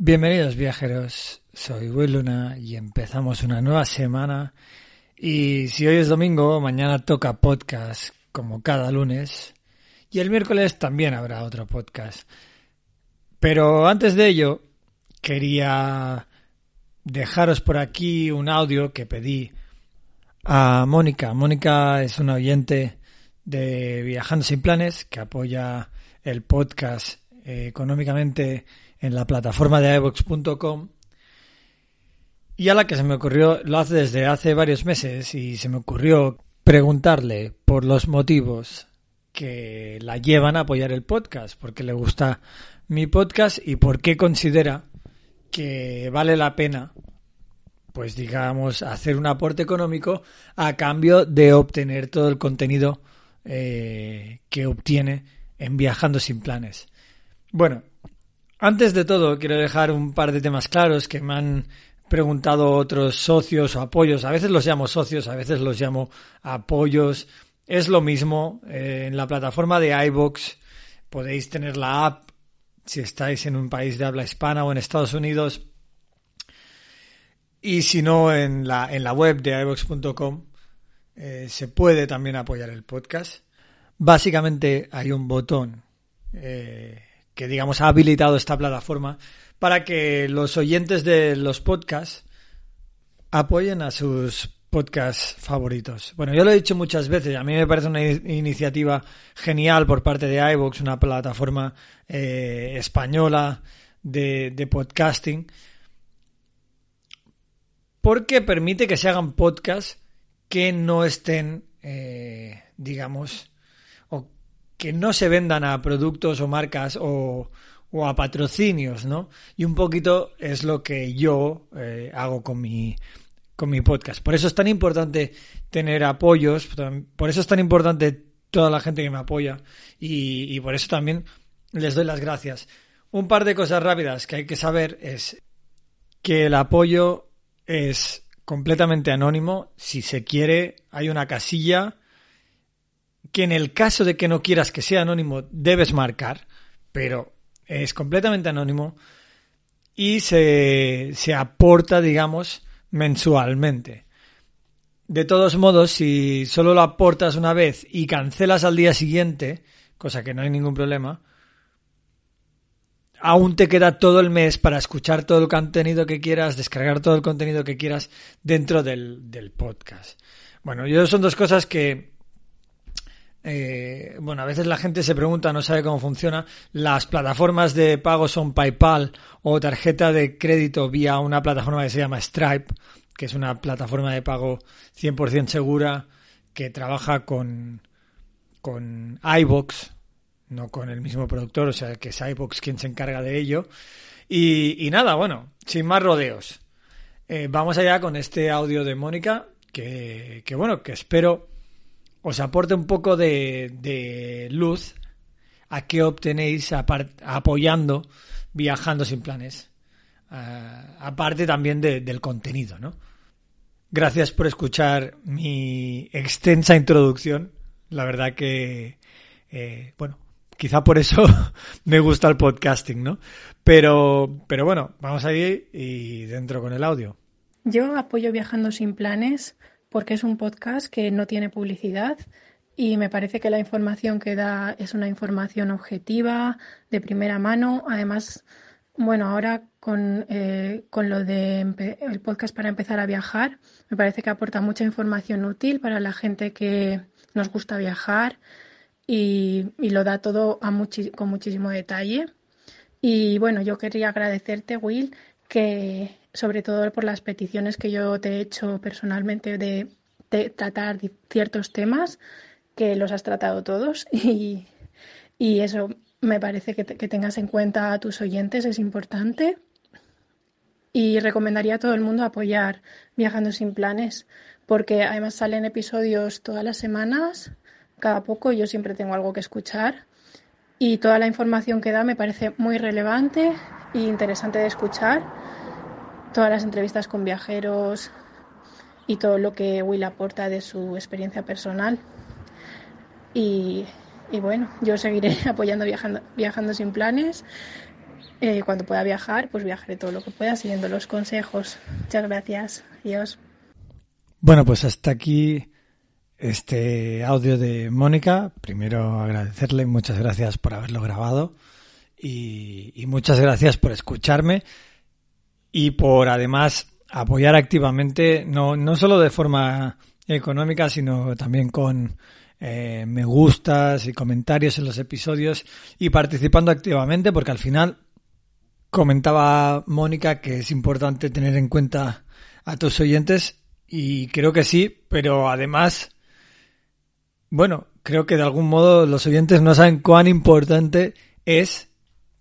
Bienvenidos viajeros, soy Will Luna y empezamos una nueva semana. Y si hoy es domingo, mañana toca podcast como cada lunes. Y el miércoles también habrá otro podcast. Pero antes de ello, quería dejaros por aquí un audio que pedí a Mónica. Mónica es una oyente de Viajando sin Planes que apoya el podcast eh, económicamente en la plataforma de iVox.com y a la que se me ocurrió, lo hace desde hace varios meses y se me ocurrió preguntarle por los motivos que la llevan a apoyar el podcast, porque le gusta mi podcast y por qué considera que vale la pena, pues digamos, hacer un aporte económico a cambio de obtener todo el contenido eh, que obtiene en Viajando sin Planes. Bueno, antes de todo, quiero dejar un par de temas claros que me han preguntado otros socios o apoyos. A veces los llamo socios, a veces los llamo apoyos. Es lo mismo. Eh, en la plataforma de iBox podéis tener la app si estáis en un país de habla hispana o en Estados Unidos. Y si no, en la, en la web de iBox.com eh, se puede también apoyar el podcast. Básicamente hay un botón eh, que digamos ha habilitado esta plataforma para que los oyentes de los podcasts apoyen a sus podcasts favoritos. Bueno, yo lo he dicho muchas veces, a mí me parece una iniciativa genial por parte de iVoox, una plataforma eh, española de, podcasting, porque permite que se hagan podcasts que no estén, eh, digamos, que no se vendan a productos o marcas o, o a patrocinios, ¿no? Y un poquito es lo que yo eh, hago con mi, con mi podcast. Por eso es tan importante tener apoyos, por eso es tan importante toda la gente que me apoya y, y por eso también les doy las gracias. Un par de cosas rápidas que hay que saber es que el apoyo es completamente anónimo. Si se quiere, hay una casilla que en el caso de que no quieras que sea anónimo debes marcar, pero es completamente anónimo y se, se aporta, digamos, mensualmente. De todos modos, si solo lo aportas una vez y cancelas al día siguiente, cosa que no hay ningún problema, aún te queda todo el mes para escuchar todo el contenido que quieras, descargar todo el contenido que quieras dentro del, del podcast. Bueno, yo son dos cosas que eh, bueno, a veces la gente se pregunta, no sabe cómo funciona. Las plataformas de pago son PayPal o tarjeta de crédito vía una plataforma que se llama Stripe, que es una plataforma de pago 100% segura que trabaja con, con iBox, no con el mismo productor, o sea que es iBox quien se encarga de ello. Y, nada, bueno, sin más rodeos. Eh, vamos allá con este audio de Mónica, que, que bueno, que espero os aporte un poco de, luz a qué obtenéis apoyando viajando sin planes. Ah, aparte también del contenido, ¿no? Gracias por escuchar mi extensa introducción. La verdad que, eh, bueno, quizá por eso me gusta el podcasting, ¿no? Pero, pero bueno, vamos a ir y dentro con el audio. Yo apoyo Viajando sin planes porque es un podcast que no tiene publicidad y me parece que la información que da es una información objetiva, de primera mano. Además, bueno, ahora con, eh, con lo de el podcast para empezar a viajar, me parece que aporta mucha información útil para la gente que nos gusta viajar y, lo da todo a con muchísimo detalle. Y bueno, yo quería agradecerte, Will, que sobre todo por las peticiones que yo te he hecho personalmente de, tratar ciertos temas, que los has tratado todos y, eso me parece que, tengas en cuenta a tus oyentes es importante. Y recomendaría a todo el mundo apoyar Viajando sin Planes, porque además salen episodios todas las semanas, cada poco, yo siempre tengo algo que escuchar. Y toda la información que da me parece muy relevante e interesante de escuchar. Todas las entrevistas con viajeros y todo lo que Will aporta de su experiencia personal. Y, bueno, yo seguiré apoyando viajando, viajando sin planes. Eh, cuando pueda viajar, pues viajaré todo lo que pueda siguiendo los consejos. Muchas gracias. Adiós. Bueno, pues hasta aquí este audio de Mónica. Primero agradecerle, muchas gracias por haberlo grabado y, y, muchas gracias por escucharme y por además apoyar activamente, no, no solo de forma económica, sino también con eh, me gustas y comentarios en los episodios y participando activamente porque al final comentaba Mónica que es importante tener en cuenta a tus oyentes y creo que sí, pero además, bueno, creo que de algún modo los oyentes no saben cuán importante es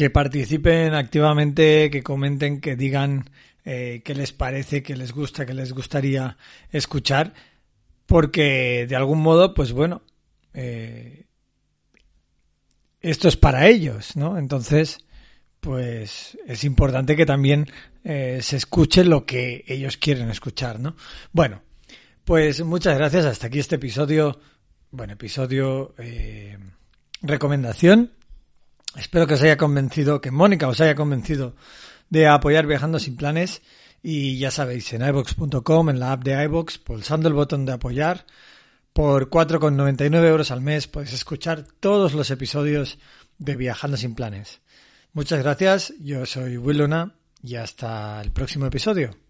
que participen activamente, que comenten, que digan eh, qué les parece, qué les gusta, qué les gustaría escuchar porque de algún modo, pues bueno, eh, esto es para ellos, ¿no? Entonces, pues es importante que también eh, se escuche lo que ellos quieren escuchar, ¿no? Bueno, pues muchas gracias. Hasta aquí este episodio, bueno, episodio eh, recomendación. Espero que os haya convencido, que Mónica os haya convencido de apoyar Viajando sin Planes. Y ya sabéis, en iVox.com, en la app de iVox, pulsando el botón de apoyar, por 4,99 euros al mes podéis escuchar todos los episodios de Viajando sin Planes. Muchas gracias, yo soy Will Luna y hasta el próximo episodio.